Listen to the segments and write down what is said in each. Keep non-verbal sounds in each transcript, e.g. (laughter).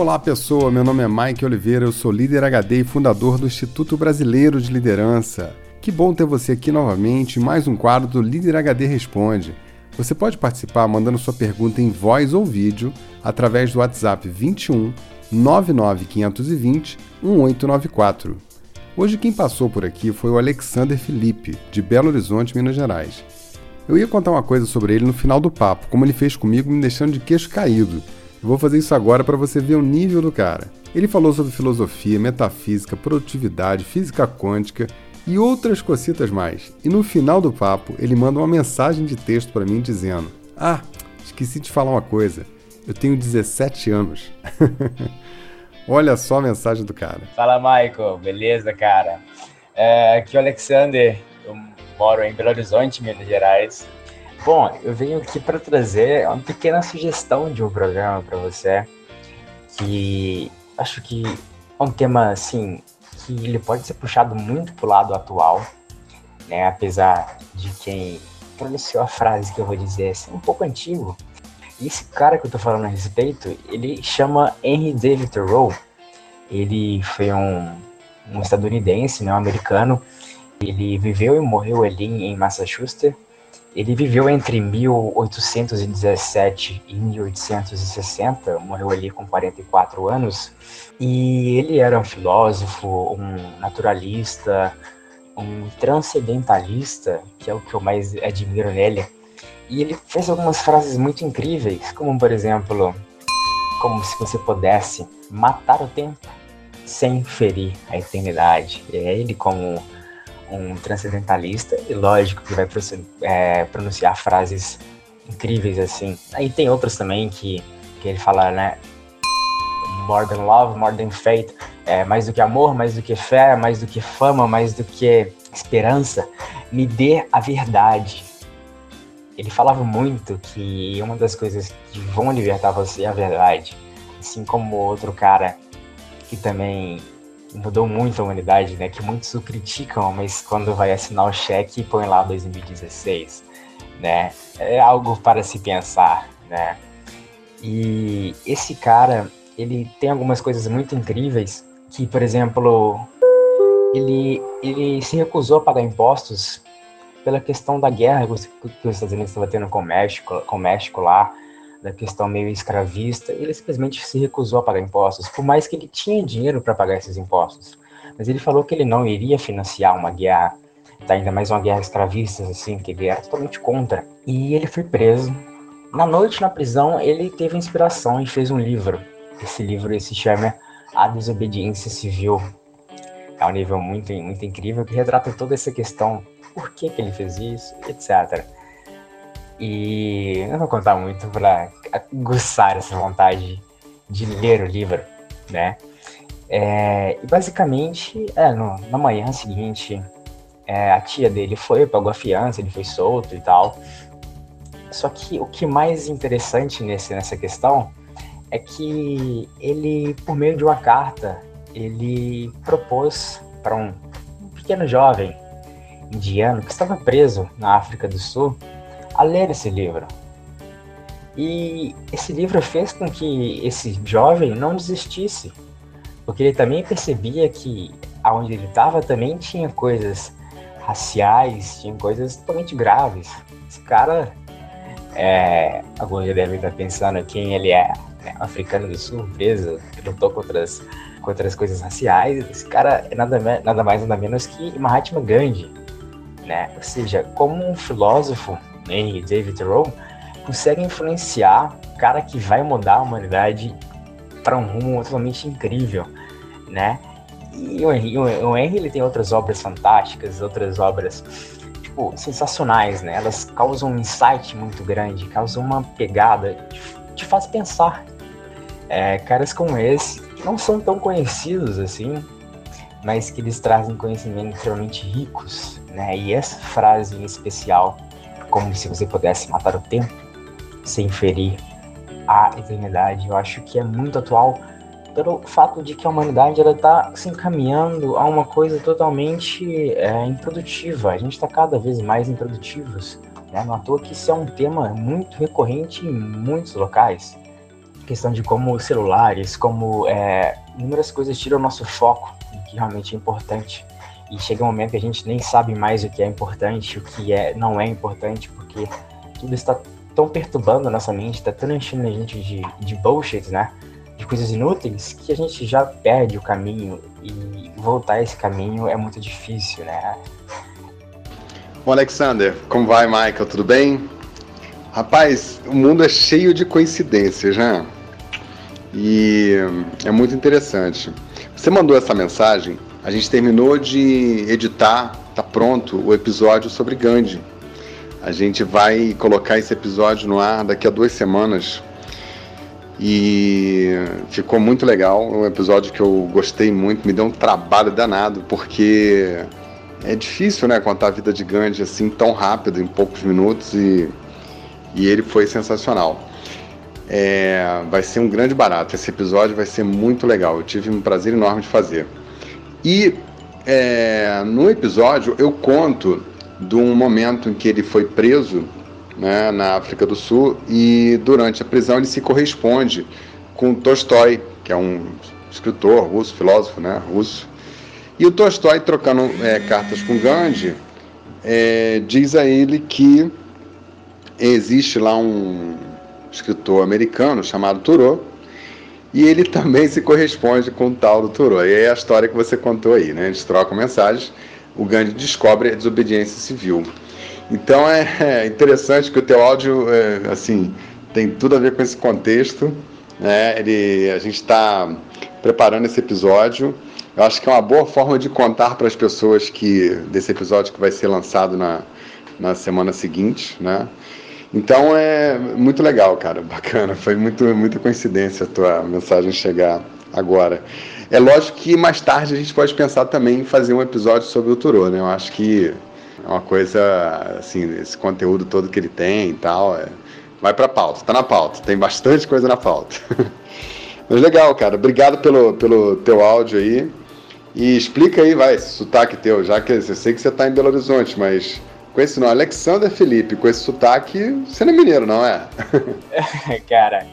Olá pessoa, meu nome é Mike Oliveira, eu sou líder HD e fundador do Instituto Brasileiro de Liderança. Que bom ter você aqui novamente em mais um quadro do Líder HD Responde. Você pode participar mandando sua pergunta em voz ou vídeo através do WhatsApp 21 99520 1894. Hoje quem passou por aqui foi o Alexander Felipe, de Belo Horizonte, Minas Gerais. Eu ia contar uma coisa sobre ele no final do papo, como ele fez comigo, me deixando de queixo caído. Eu vou fazer isso agora para você ver o nível do cara. Ele falou sobre filosofia, metafísica, produtividade, física quântica e outras cocitas mais. E no final do papo, ele manda uma mensagem de texto para mim dizendo: Ah, esqueci de falar uma coisa. Eu tenho 17 anos. (laughs) Olha só a mensagem do cara. Fala, Michael. Beleza, cara? É, aqui é o Alexander. Eu moro em Belo Horizonte, Minas Gerais. Bom, eu venho aqui para trazer uma pequena sugestão de um programa para você, que acho que é um tema assim que ele pode ser puxado muito pro lado atual, né? Apesar de quem pronunciou a frase que eu vou dizer ser um pouco antigo. E esse cara que eu tô falando a respeito, ele chama Henry David Thoreau. Ele foi um, um estadunidense, né, um americano. Ele viveu e morreu ali em Massachusetts ele viveu entre 1817 e 1860, morreu ali com 44 anos, e ele era um filósofo, um naturalista, um transcendentalista, que é o que eu mais admiro nele. E ele fez algumas frases muito incríveis, como por exemplo, como se você pudesse matar o tempo sem ferir a eternidade. É ele como um transcendentalista, e lógico que vai é, pronunciar frases incríveis assim. Aí tem outros também que, que ele fala, né? More than love, more than faith. É, mais do que amor, mais do que fé, mais do que fama, mais do que esperança. Me dê a verdade. Ele falava muito que uma das coisas que vão libertar você é a verdade. Assim como outro cara que também mudou muito a humanidade, né? Que muitos o criticam, mas quando vai assinar o cheque põe lá 2016, né? É algo para se pensar, né? E esse cara, ele tem algumas coisas muito incríveis que, por exemplo, ele, ele se recusou a pagar impostos pela questão da guerra que os Estados Unidos estavam tendo com o México, com o México lá, da questão meio escravista, ele simplesmente se recusou a pagar impostos, por mais que ele tinha dinheiro para pagar esses impostos. Mas ele falou que ele não iria financiar uma guerra, tá, ainda mais uma guerra escravista, assim, que ele era totalmente contra. E ele foi preso. Na noite na prisão, ele teve inspiração e fez um livro. Esse livro se chama A Desobediência Civil. É um livro muito, muito incrível que retrata toda essa questão, por que, que ele fez isso, etc. E eu não vou contar muito para aguçar essa vontade de ler o livro, né? É, e basicamente, é, no, na manhã seguinte, é, a tia dele foi, pagou a fiança, ele foi solto e tal. Só que o que mais interessante nesse, nessa questão é que ele, por meio de uma carta, ele propôs para um pequeno jovem indiano que estava preso na África do Sul a ler esse livro. E esse livro fez com que esse jovem não desistisse, porque ele também percebia que aonde ele estava também tinha coisas raciais, tinha coisas totalmente graves. Esse cara, é, alguns já devem estar pensando quem ele é, né? africano do sul, preso, que lutou contra as, contra as coisas raciais. Esse cara é nada, nada mais nada menos que Mahatma Gandhi, né? Ou seja, como um filósofo e David Thoreau, consegue influenciar o cara que vai mudar a humanidade para um rumo totalmente incrível, né? E o Henry, o Henry ele tem outras obras fantásticas, outras obras tipo sensacionais, né? Elas causam um insight muito grande, causam uma pegada, te, te faz pensar. É, caras como esse que não são tão conhecidos assim, mas que eles trazem conhecimentos extremamente ricos, né? E essa frase em especial como se você pudesse matar o tempo sem ferir a eternidade. Eu acho que é muito atual pelo fato de que a humanidade ela está se encaminhando a uma coisa totalmente é, improdutiva. A gente está cada vez mais improdutivos. Né? Não à toa que isso é um tema muito recorrente em muitos locais. questão de como celulares, como é, inúmeras coisas tiram o nosso foco que realmente é importante. E chega um momento que a gente nem sabe mais o que é importante, o que é, não é importante, porque tudo está tão perturbando a nossa mente, está tão enchendo a gente de, de bullshit, né? De coisas inúteis, que a gente já perde o caminho e voltar a esse caminho é muito difícil, né? Bom, Alexander, como vai, Michael? Tudo bem? Rapaz, o mundo é cheio de coincidências, né? E é muito interessante. Você mandou essa mensagem, a gente terminou de editar, tá pronto o episódio sobre Gandhi. A gente vai colocar esse episódio no ar daqui a duas semanas. E ficou muito legal, um episódio que eu gostei muito, me deu um trabalho danado, porque é difícil, né, contar a vida de Gandhi assim tão rápido, em poucos minutos, e e ele foi sensacional. É, vai ser um grande barato. Esse episódio vai ser muito legal. Eu tive um prazer enorme de fazer. E é, no episódio eu conto de um momento em que ele foi preso né, na África do Sul e durante a prisão ele se corresponde com Tolstói, que é um escritor russo, filósofo né, russo. E o Tolstói, trocando é, cartas com Gandhi, é, diz a ele que existe lá um escritor americano chamado Thoreau, e ele também se corresponde com o tal do Thoreau. E é a história que você contou aí, né? Eles trocam mensagens, o Gandhi descobre a desobediência civil. Então é, é interessante que o teu áudio, é, assim, tem tudo a ver com esse contexto. Né? Ele, a gente está preparando esse episódio. Eu acho que é uma boa forma de contar para as pessoas que desse episódio que vai ser lançado na, na semana seguinte, né? Então é muito legal, cara, bacana. Foi muito, muita coincidência a tua mensagem chegar agora. É lógico que mais tarde a gente pode pensar também em fazer um episódio sobre o Turo, né? Eu acho que é uma coisa, assim, esse conteúdo todo que ele tem e tal, é... vai pra pauta, tá na pauta, tem bastante coisa na pauta. (laughs) Mas legal, cara, obrigado pelo, pelo teu áudio aí. E explica aí, vai, sotaque teu, já que eu sei que você tá em Belo Horizonte, mas com esse nome, Alexander Felipe, com esse sotaque, você não é mineiro, não é? (laughs) Cara,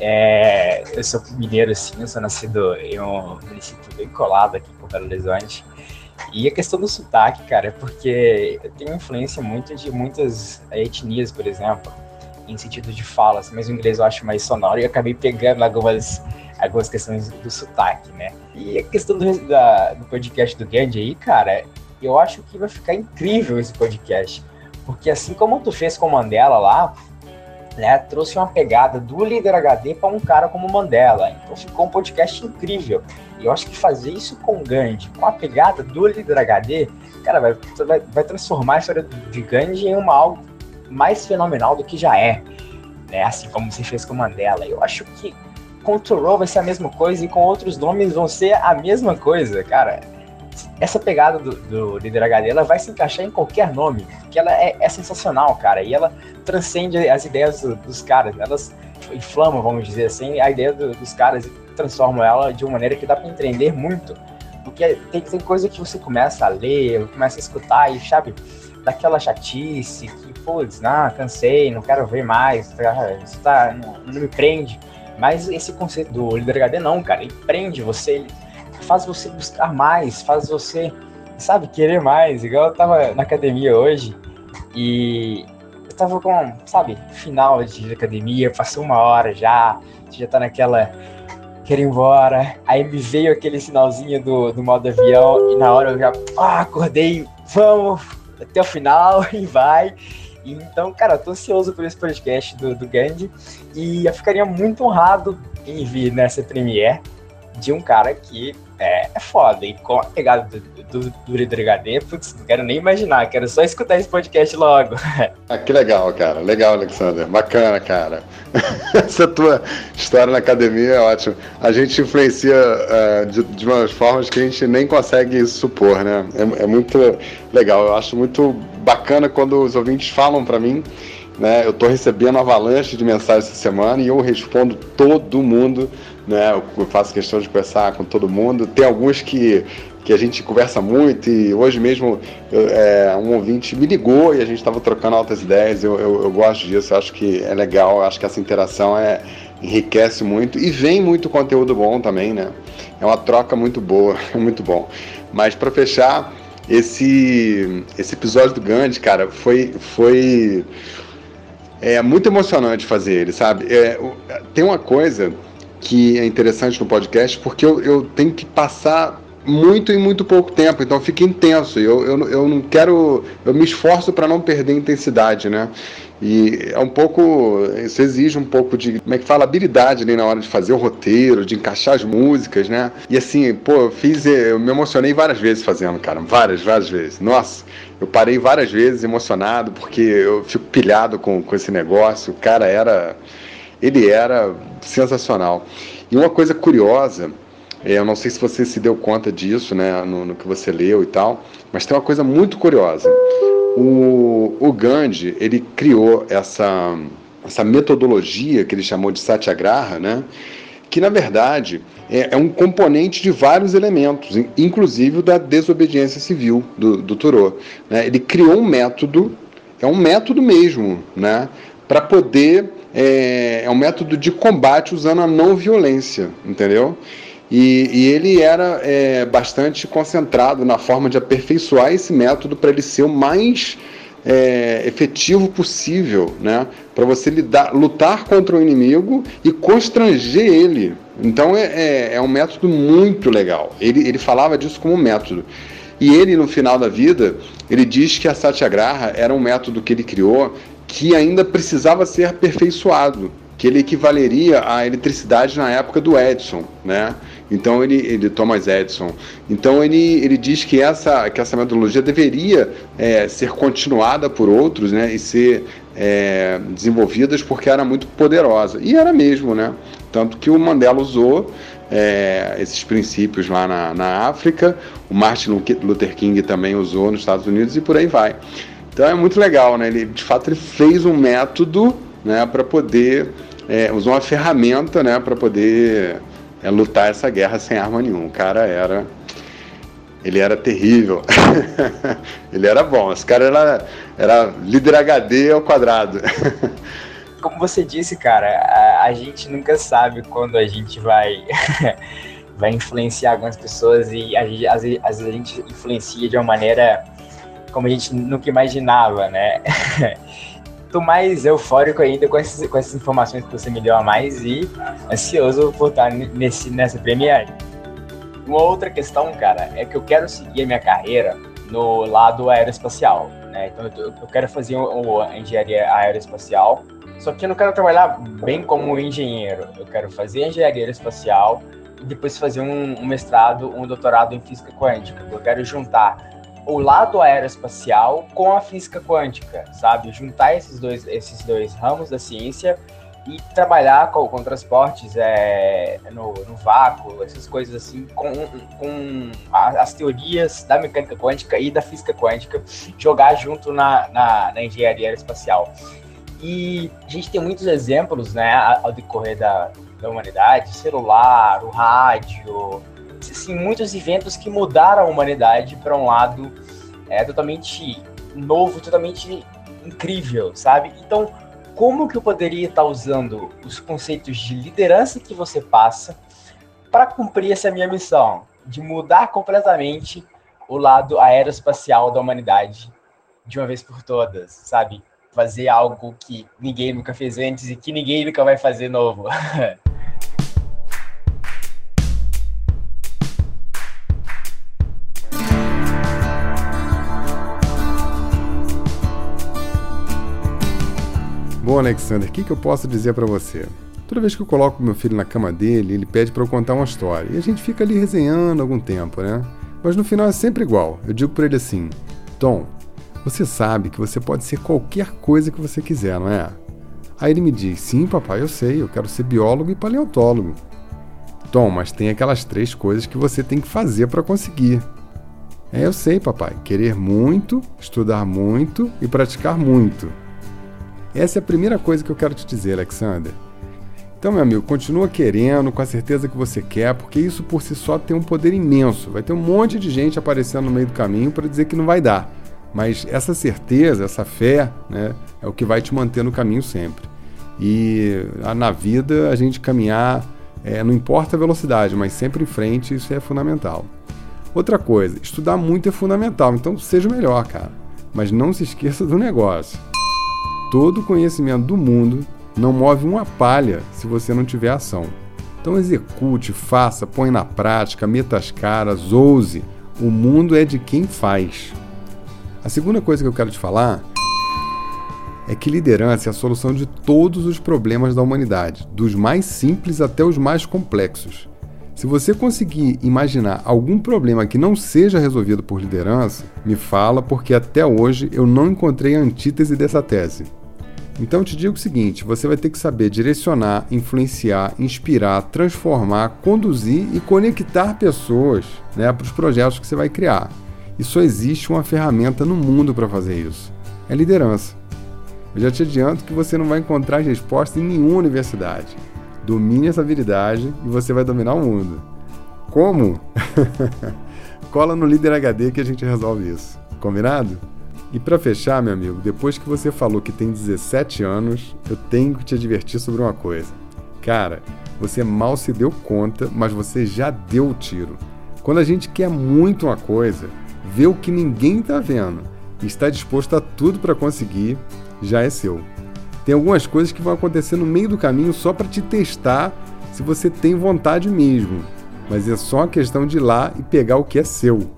é, eu sou mineiro, sim, eu sou nascido em um município bem colado aqui com Belo Horizonte. E a questão do sotaque, cara, é porque eu tenho influência muito de muitas etnias, por exemplo, em sentido de fala, assim, mas o inglês eu acho mais sonoro e acabei pegando algumas, algumas questões do sotaque, né? E a questão do, da, do podcast do Gandhi aí, cara, eu acho que vai ficar incrível esse podcast. Porque assim como tu fez com o Mandela lá, né, trouxe uma pegada do líder HD para um cara como Mandela. Então ficou um podcast incrível. E eu acho que fazer isso com Gandhi, com a pegada do líder HD, cara, vai, vai, vai transformar a história de Gandhi em uma algo mais fenomenal do que já é. Né? Assim como você fez com Mandela. Eu acho que com o Thoreau vai ser a mesma coisa e com outros nomes vão ser a mesma coisa, cara essa pegada do, do líder HD ela vai se encaixar em qualquer nome, porque ela é, é sensacional, cara, e ela transcende as ideias do, dos caras, elas inflamam, vamos dizer assim, a ideia do, dos caras e transformam ela de uma maneira que dá para entender muito, porque tem, tem coisa que você começa a ler, começa a escutar e, sabe, daquela chatice que, putz, não, cansei, não quero ver mais, tá, isso tá, não, não me prende, mas esse conceito do líder HD não, cara, ele prende você, ele faz você buscar mais, faz você, sabe, querer mais. Igual eu tava na academia hoje e eu tava com, sabe, final de academia, passou uma hora já, já tá naquela quero ir embora. Aí me veio aquele sinalzinho do, do modo avião e na hora eu já ah, acordei, vamos até o final (laughs) e vai. Então, cara, eu tô ansioso por esse podcast do, do Gandhi e eu ficaria muito honrado em vir nessa premiere de um cara que é, é foda. E com a pegada do, do, do HD, putz, não quero nem imaginar, quero só escutar esse podcast logo. (laughs) Ah, que legal, cara. Legal, Alexander. Bacana, cara. (laughs) Essa tua história na academia é ótima. A gente influencia uh, de, de umas formas que a gente nem consegue supor, né? É, é muito legal. Eu acho muito bacana quando os ouvintes falam para mim né? Eu estou recebendo avalanche de mensagens essa semana e eu respondo todo mundo né? Eu faço questão de conversar com todo mundo. Tem alguns que, que a gente conversa muito e hoje mesmo é, um ouvinte me ligou e a gente estava trocando altas ideias. Eu, eu, eu, gosto disso, eu acho que é legal, acho que essa interação é, enriquece muito e vem muito conteúdo bom também, né? É uma troca muito boa, (laughs) muito bom. Mas para fechar, esse esse episódio do Gandhi, cara, foi foi é muito emocionante fazer ele, sabe? É, tem uma coisa que é interessante no podcast, porque eu, eu tenho que passar muito em muito pouco tempo, então fica intenso. Eu, eu, eu não quero. Eu me esforço para não perder intensidade, né? E é um pouco. Isso exige um pouco de. Como é que fala? Habilidade ali na hora de fazer o roteiro, de encaixar as músicas, né? E assim, pô, eu fiz. Eu me emocionei várias vezes fazendo, cara. Várias, várias vezes. Nossa, eu parei várias vezes emocionado, porque eu fico pilhado com, com esse negócio. O cara era. Ele era sensacional. E uma coisa curiosa é, eu não sei se você se deu conta disso, né, no, no, que você leu e tal, mas tem uma coisa muito curiosa. O, o Gandhi, ele criou essa, essa metodologia que ele chamou de Satyagraha, né, que na verdade é, é um componente de vários elementos, inclusive da desobediência civil do, do. Né? Ele criou um método, é um método mesmo, né, para poder é, é um método de combate usando a não violência, entendeu? E, e ele era é, bastante concentrado na forma de aperfeiçoar esse método para ele ser o mais é, efetivo possível, né? Para você lidar, lutar contra o inimigo e constranger ele. Então é, é, é, um método muito legal. Ele, ele falava disso como método. E ele, no final da vida, ele diz que a Satyagraha era um método que ele criou que ainda precisava ser aperfeiçoado, que ele equivaleria à eletricidade na época do Edison, né? Então ele, ele Thomas Edison. Então ele, ele diz que essa, que essa metodologia deveria é, ser continuada por outros, né, e ser é, desenvolvidas porque era muito poderosa. E era mesmo, né? Tanto que o Mandela usou é, esses princípios lá na, na África, o Martin Luther King também usou nos Estados Unidos e por aí vai. Então é muito legal, né? Ele de fato ele fez um método, né, para poder é, usou uma ferramenta, né, para poder é lutar essa guerra sem arma nenhuma. O cara era. Ele era terrível. (laughs) ele era bom. Esse cara era, era líder HD ao quadrado. (laughs) Como você disse, cara, a, a gente nunca sabe quando a gente vai. (laughs) vai influenciar algumas pessoas e às vezes a gente influencia de uma maneira como a gente nunca imaginava, né? (laughs) tô mais eufórico ainda com, esses, com essas informações que você me deu a mais e ansioso por estar nesse, nessa premiere. Uma outra questão, cara, é que eu quero seguir a minha carreira no lado aeroespacial, né? Então eu, eu quero fazer uma engenharia aeroespacial, só que eu não quero trabalhar bem como engenheiro. Eu quero fazer engenharia aeroespacial e depois fazer um, um mestrado, um doutorado em física quântica. Eu quero juntar o lado aeroespacial com a física quântica, sabe? Juntar esses dois, esses dois ramos da ciência e trabalhar com, com transportes é, no, no, vácuo, essas coisas assim, com, com as teorias da mecânica quântica e da física quântica, jogar junto na, na, na engenharia aeroespacial. E a gente tem muitos exemplos, né, ao decorrer da, da humanidade, celular, o rádio, assim, muitos eventos que mudaram a humanidade para um lado é, totalmente novo, totalmente incrível, sabe? Então, como que eu poderia estar usando os conceitos de liderança que você passa para cumprir essa minha missão de mudar completamente o lado aeroespacial da humanidade de uma vez por todas, sabe? Fazer algo que ninguém nunca fez antes e que ninguém nunca vai fazer novo. (laughs) Bom, Alexander, o que, que eu posso dizer para você? Toda vez que eu coloco meu filho na cama dele, ele pede para eu contar uma história. E a gente fica ali resenhando algum tempo, né? Mas no final é sempre igual. Eu digo para ele assim: Tom, você sabe que você pode ser qualquer coisa que você quiser, não é? Aí ele me diz: Sim, papai, eu sei, eu quero ser biólogo e paleontólogo. Tom, mas tem aquelas três coisas que você tem que fazer para conseguir. É, eu sei, papai. Querer muito, estudar muito e praticar muito. Essa é a primeira coisa que eu quero te dizer, Alexander. Então, meu amigo, continua querendo, com a certeza que você quer, porque isso por si só tem um poder imenso. Vai ter um monte de gente aparecendo no meio do caminho para dizer que não vai dar. Mas essa certeza, essa fé, né, é o que vai te manter no caminho sempre. E na vida a gente caminhar, é, não importa a velocidade, mas sempre em frente, isso é fundamental. Outra coisa, estudar muito é fundamental, então seja o melhor, cara. Mas não se esqueça do negócio. Todo conhecimento do mundo não move uma palha se você não tiver ação. Então execute, faça, põe na prática, meta as caras, ouse. O mundo é de quem faz. A segunda coisa que eu quero te falar é que liderança é a solução de todos os problemas da humanidade, dos mais simples até os mais complexos. Se você conseguir imaginar algum problema que não seja resolvido por liderança, me fala, porque até hoje eu não encontrei a antítese dessa tese. Então eu te digo o seguinte: você vai ter que saber direcionar, influenciar, inspirar, transformar, conduzir e conectar pessoas né, para os projetos que você vai criar. E só existe uma ferramenta no mundo para fazer isso: é liderança. Eu já te adianto que você não vai encontrar resposta em nenhuma universidade. Domine essa habilidade e você vai dominar o mundo. Como? (laughs) Cola no Líder HD que a gente resolve isso. Combinado? E para fechar, meu amigo, depois que você falou que tem 17 anos, eu tenho que te advertir sobre uma coisa. Cara, você mal se deu conta, mas você já deu o tiro. Quando a gente quer muito uma coisa, vê o que ninguém está vendo e está disposto a tudo para conseguir, já é seu. Tem algumas coisas que vão acontecer no meio do caminho só para te testar se você tem vontade mesmo. Mas é só uma questão de ir lá e pegar o que é seu.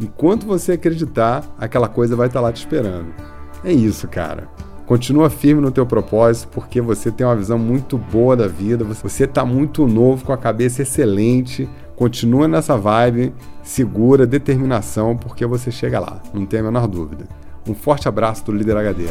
Enquanto você acreditar, aquela coisa vai estar tá lá te esperando. É isso, cara. Continua firme no teu propósito, porque você tem uma visão muito boa da vida, você está muito novo, com a cabeça excelente. Continua nessa vibe, segura, determinação, porque você chega lá, não tem a menor dúvida. Um forte abraço do Líder HD.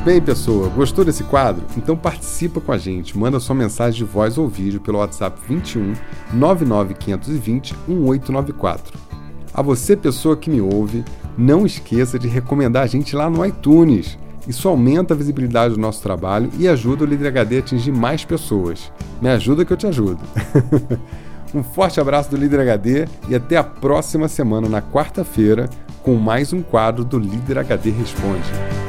Bem, pessoa. Gostou desse quadro? Então participa com a gente. Manda sua mensagem de voz ou vídeo pelo WhatsApp 21 99520 1894. A você, pessoa que me ouve, não esqueça de recomendar a gente lá no iTunes. Isso aumenta a visibilidade do nosso trabalho e ajuda o Líder HD a atingir mais pessoas. Me ajuda que eu te ajudo. (laughs) um forte abraço do Líder HD e até a próxima semana, na quarta-feira, com mais um quadro do Líder HD Responde.